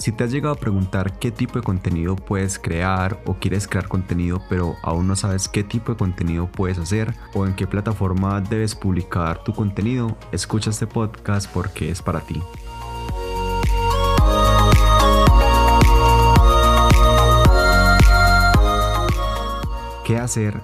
Si te has llegado a preguntar qué tipo de contenido puedes crear o quieres crear contenido pero aún no sabes qué tipo de contenido puedes hacer o en qué plataforma debes publicar tu contenido, escucha este podcast porque es para ti. ¿Qué hacer?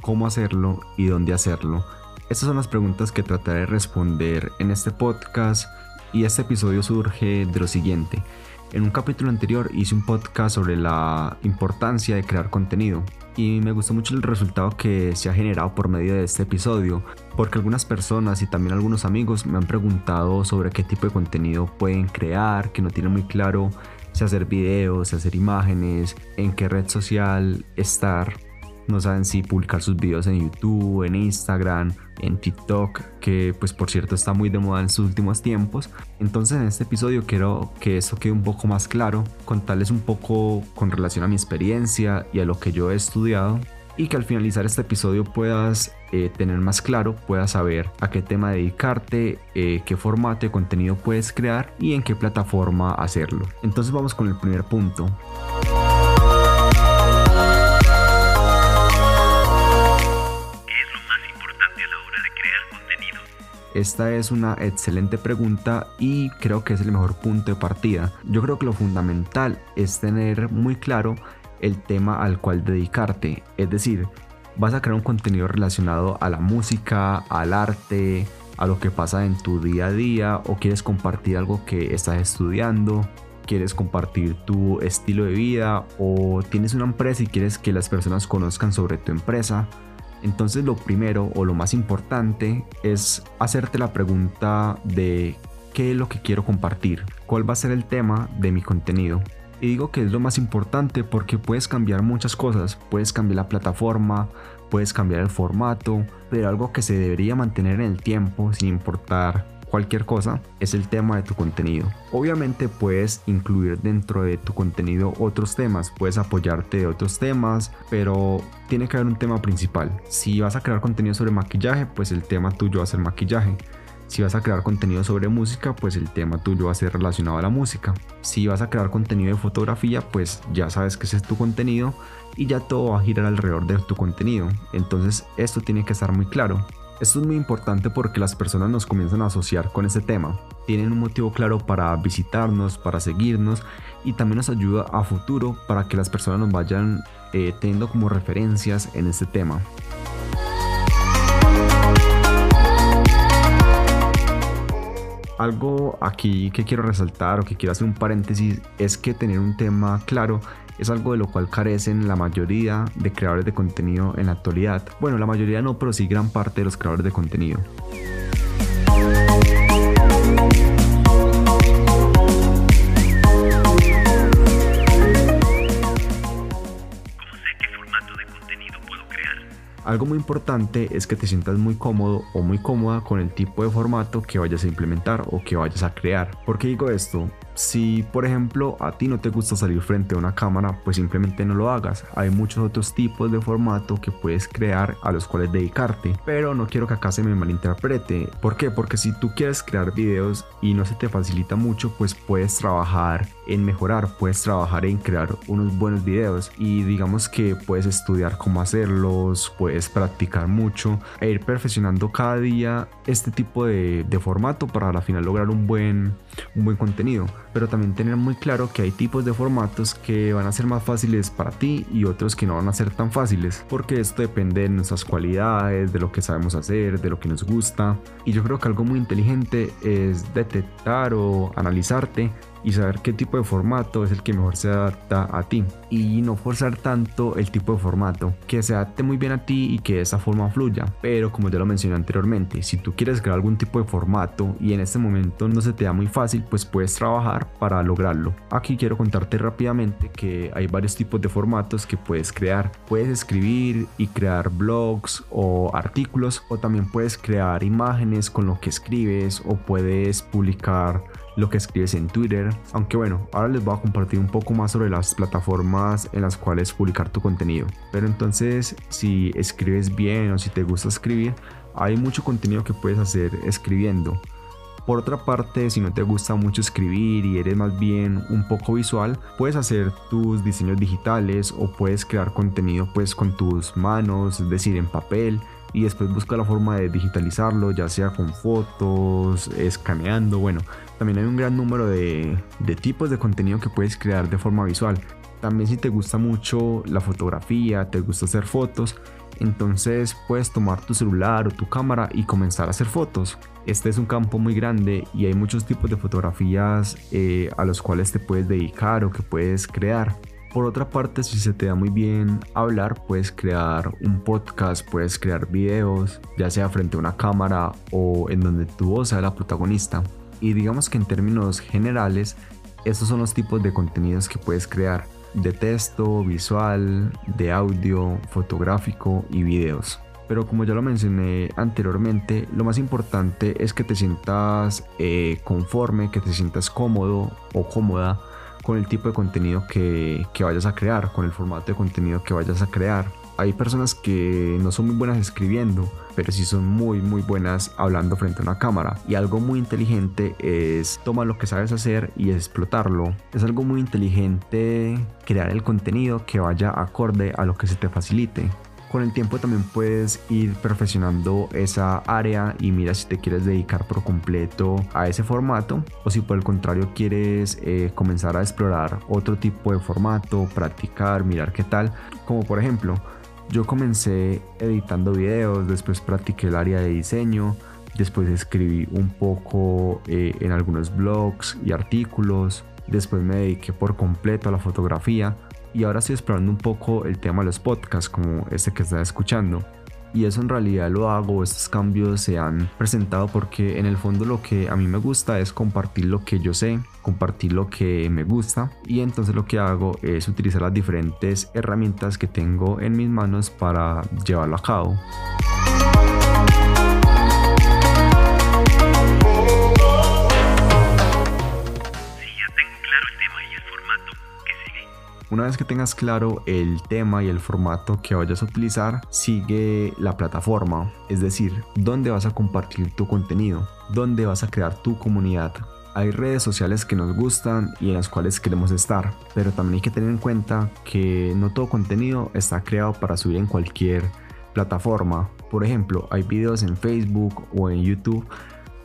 ¿Cómo hacerlo? ¿Y dónde hacerlo? Estas son las preguntas que trataré de responder en este podcast y este episodio surge de lo siguiente. En un capítulo anterior hice un podcast sobre la importancia de crear contenido y me gustó mucho el resultado que se ha generado por medio de este episodio porque algunas personas y también algunos amigos me han preguntado sobre qué tipo de contenido pueden crear, que no tienen muy claro si hacer videos, si hacer imágenes, en qué red social estar. No saben si publicar sus videos en YouTube, en Instagram, en TikTok, que pues por cierto está muy de moda en sus últimos tiempos. Entonces en este episodio quiero que eso quede un poco más claro, contarles un poco con relación a mi experiencia y a lo que yo he estudiado y que al finalizar este episodio puedas eh, tener más claro, puedas saber a qué tema dedicarte, eh, qué formato de contenido puedes crear y en qué plataforma hacerlo. Entonces vamos con el primer punto. Esta es una excelente pregunta y creo que es el mejor punto de partida. Yo creo que lo fundamental es tener muy claro el tema al cual dedicarte. Es decir, vas a crear un contenido relacionado a la música, al arte, a lo que pasa en tu día a día o quieres compartir algo que estás estudiando, quieres compartir tu estilo de vida o tienes una empresa y quieres que las personas conozcan sobre tu empresa entonces lo primero o lo más importante es hacerte la pregunta de qué es lo que quiero compartir, cuál va a ser el tema de mi contenido. Y digo que es lo más importante porque puedes cambiar muchas cosas, puedes cambiar la plataforma, puedes cambiar el formato, pero algo que se debería mantener en el tiempo sin importar cualquier cosa es el tema de tu contenido. Obviamente puedes incluir dentro de tu contenido otros temas, puedes apoyarte de otros temas, pero tiene que haber un tema principal. Si vas a crear contenido sobre maquillaje, pues el tema tuyo va a ser maquillaje. Si vas a crear contenido sobre música, pues el tema tuyo va a ser relacionado a la música. Si vas a crear contenido de fotografía, pues ya sabes que ese es tu contenido y ya todo va a girar alrededor de tu contenido. Entonces esto tiene que estar muy claro. Esto es muy importante porque las personas nos comienzan a asociar con ese tema. Tienen un motivo claro para visitarnos, para seguirnos y también nos ayuda a futuro para que las personas nos vayan eh, teniendo como referencias en este tema. Algo aquí que quiero resaltar o que quiero hacer un paréntesis es que tener un tema claro es algo de lo cual carecen la mayoría de creadores de contenido en la actualidad. Bueno, la mayoría no, pero sí gran parte de los creadores de contenido. Algo muy importante es que te sientas muy cómodo o muy cómoda con el tipo de formato que vayas a implementar o que vayas a crear. ¿Por qué digo esto? Si por ejemplo a ti no te gusta salir frente a una cámara, pues simplemente no lo hagas. Hay muchos otros tipos de formato que puedes crear a los cuales dedicarte. Pero no quiero que acá se me malinterprete. ¿Por qué? Porque si tú quieres crear videos y no se te facilita mucho, pues puedes trabajar en mejorar, puedes trabajar en crear unos buenos videos y digamos que puedes estudiar cómo hacerlos, puedes practicar mucho e ir perfeccionando cada día este tipo de, de formato para al final lograr un buen, un buen contenido pero también tener muy claro que hay tipos de formatos que van a ser más fáciles para ti y otros que no van a ser tan fáciles, porque esto depende de nuestras cualidades, de lo que sabemos hacer, de lo que nos gusta. Y yo creo que algo muy inteligente es detectar o analizarte y saber qué tipo de formato es el que mejor se adapta a ti. Y no forzar tanto el tipo de formato que se adapte muy bien a ti y que de esa forma fluya. Pero como ya lo mencioné anteriormente si tú quieres crear algún tipo de formato y en este momento no se te da muy fácil pues puedes trabajar para lograrlo. Aquí quiero contarte rápidamente que hay varios tipos de formatos que puedes crear. Puedes escribir y crear blogs o artículos o también puedes crear imágenes con lo que escribes o puedes publicar lo que escribes en Twitter. Aunque bueno, ahora les voy a compartir un poco más sobre las plataformas en las cuales publicar tu contenido. Pero entonces, si escribes bien o si te gusta escribir, hay mucho contenido que puedes hacer escribiendo. Por otra parte, si no te gusta mucho escribir y eres más bien un poco visual, puedes hacer tus diseños digitales o puedes crear contenido pues con tus manos, es decir, en papel y después busca la forma de digitalizarlo, ya sea con fotos, escaneando, bueno, también hay un gran número de, de tipos de contenido que puedes crear de forma visual. También si te gusta mucho la fotografía, te gusta hacer fotos, entonces puedes tomar tu celular o tu cámara y comenzar a hacer fotos. Este es un campo muy grande y hay muchos tipos de fotografías eh, a los cuales te puedes dedicar o que puedes crear. Por otra parte, si se te da muy bien hablar, puedes crear un podcast, puedes crear videos, ya sea frente a una cámara o en donde tu voz sea la protagonista. Y digamos que en términos generales, estos son los tipos de contenidos que puedes crear de texto, visual, de audio, fotográfico y videos. Pero como ya lo mencioné anteriormente, lo más importante es que te sientas eh, conforme, que te sientas cómodo o cómoda con el tipo de contenido que, que vayas a crear, con el formato de contenido que vayas a crear hay personas que no son muy buenas escribiendo, pero sí son muy muy buenas hablando frente a una cámara. Y algo muy inteligente es tomar lo que sabes hacer y explotarlo. Es algo muy inteligente crear el contenido que vaya acorde a lo que se te facilite con el tiempo también puedes ir perfeccionando esa área y mira si te quieres dedicar por completo a ese formato o si por el contrario quieres eh, comenzar a explorar otro tipo de formato, practicar, mirar qué tal, como por ejemplo yo comencé editando videos, después practiqué el área de diseño, después escribí un poco eh, en algunos blogs y artículos, después me dediqué por completo a la fotografía y ahora estoy explorando un poco el tema de los podcasts como este que estás escuchando y eso en realidad lo hago, estos cambios se han presentado porque en el fondo lo que a mí me gusta es compartir lo que yo sé, compartir lo que me gusta y entonces lo que hago es utilizar las diferentes herramientas que tengo en mis manos para llevarlo a cabo. Una vez que tengas claro el tema y el formato que vayas a utilizar, sigue la plataforma, es decir, dónde vas a compartir tu contenido, dónde vas a crear tu comunidad. Hay redes sociales que nos gustan y en las cuales queremos estar, pero también hay que tener en cuenta que no todo contenido está creado para subir en cualquier plataforma. Por ejemplo, hay videos en Facebook o en YouTube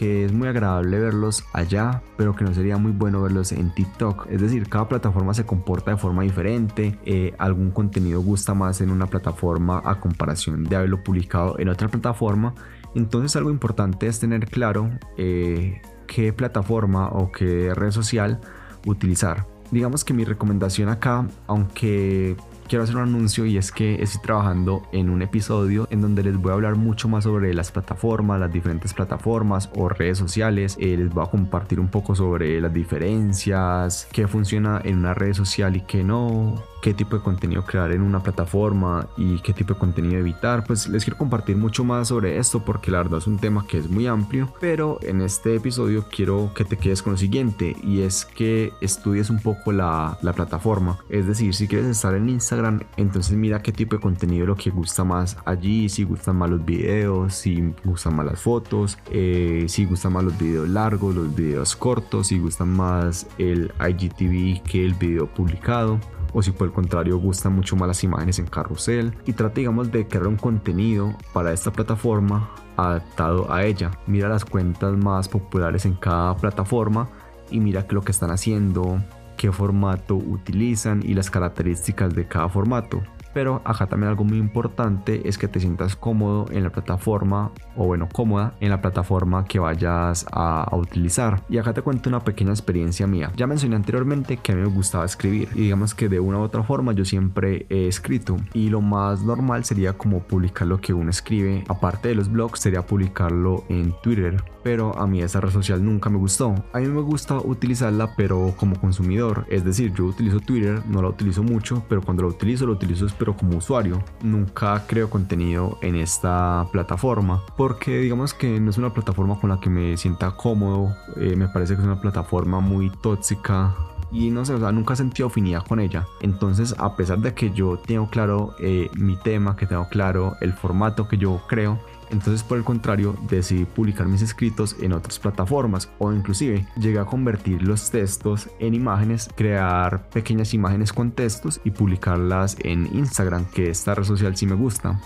que es muy agradable verlos allá, pero que no sería muy bueno verlos en TikTok. Es decir, cada plataforma se comporta de forma diferente, eh, algún contenido gusta más en una plataforma a comparación de haberlo publicado en otra plataforma. Entonces algo importante es tener claro eh, qué plataforma o qué red social utilizar. Digamos que mi recomendación acá, aunque quiero hacer un anuncio y es que estoy trabajando en un episodio en donde les voy a hablar mucho más sobre las plataformas, las diferentes plataformas o redes sociales. Eh, les voy a compartir un poco sobre las diferencias, qué funciona en una red social y qué no, qué tipo de contenido crear en una plataforma y qué tipo de contenido evitar. Pues les quiero compartir mucho más sobre esto porque la verdad es un tema que es muy amplio, pero en este episodio quiero que te quedes con lo siguiente y es que estudies un poco la, la plataforma. Es decir, si quieres estar en Instagram, entonces mira qué tipo de contenido es lo que gusta más allí, si gustan más los videos, si gustan más las fotos, eh, si gustan más los videos largos, los videos cortos, si gustan más el IGTV que el video publicado o si por el contrario gustan mucho más las imágenes en carrusel y trata digamos de crear un contenido para esta plataforma adaptado a ella. Mira las cuentas más populares en cada plataforma y mira lo que están haciendo, qué formato utilizan y las características de cada formato. Pero acá también algo muy importante es que te sientas cómodo en la plataforma o bueno, cómoda en la plataforma que vayas a, utilizar. Y acá te cuento una pequeña experiencia mía. Ya mencioné anteriormente que a mí me gustaba escribir y digamos que de una u otra forma yo siempre he escrito y lo más normal sería como publicar lo que uno escribe. Aparte de los blogs sería publicarlo en Twitter pero a mí esa red social nunca me gustó. A mí me gusta utilizarla, pero como consumidor, es decir, yo utilizo Twitter, no la utilizo mucho, pero cuando la utilizo, lo utilizo pero como usuario. Nunca creo contenido en esta plataforma, porque digamos que no es una plataforma con la que me sienta cómodo, eh, me parece que es una plataforma muy tóxica, y no sé, o sea, nunca he sentido afinidad con ella. Entonces, a pesar de que yo tengo claro eh, mi tema, que tengo claro el formato que yo creo, Entonces por el contrario decidí publicar mis escritos en otras plataformas o inclusive llegué a convertir los textos en imágenes, crear pequeñas imágenes con textos y publicarlas en Instagram, que esta red social sí me gusta.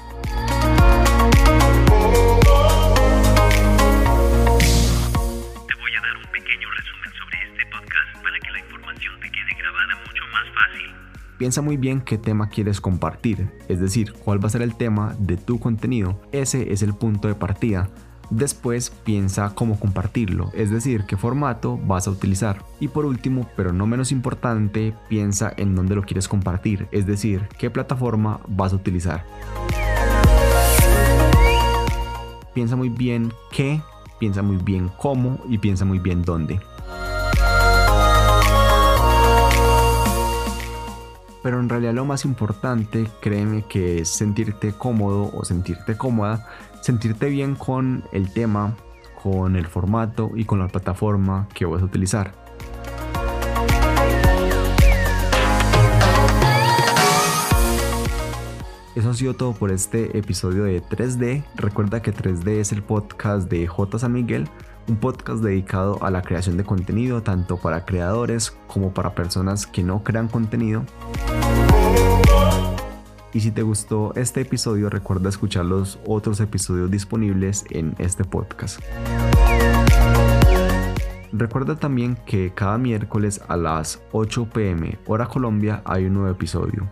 Piensa muy bien qué tema quieres compartir, es decir, cuál va a ser el tema de tu contenido. Ese es el punto de partida. Después piensa cómo compartirlo, es decir, qué formato vas a utilizar. Y por último, pero no menos importante, piensa en dónde lo quieres compartir, es decir, qué plataforma vas a utilizar. Piensa muy bien qué, piensa muy bien cómo y piensa muy bien dónde. Pero en realidad lo más importante, créeme que es sentirte cómodo o sentirte cómoda, sentirte bien con el tema, con el formato y con la plataforma que vas a utilizar. Eso ha sido todo por este episodio de 3D. Recuerda que 3D es el podcast de J. San Miguel un podcast dedicado a la creación de contenido tanto para creadores como para personas que no crean contenido. Y si te gustó este episodio, recuerda escuchar los otros episodios disponibles en este podcast. Recuerda también que cada miércoles a las 8 pm hora Colombia hay un nuevo episodio.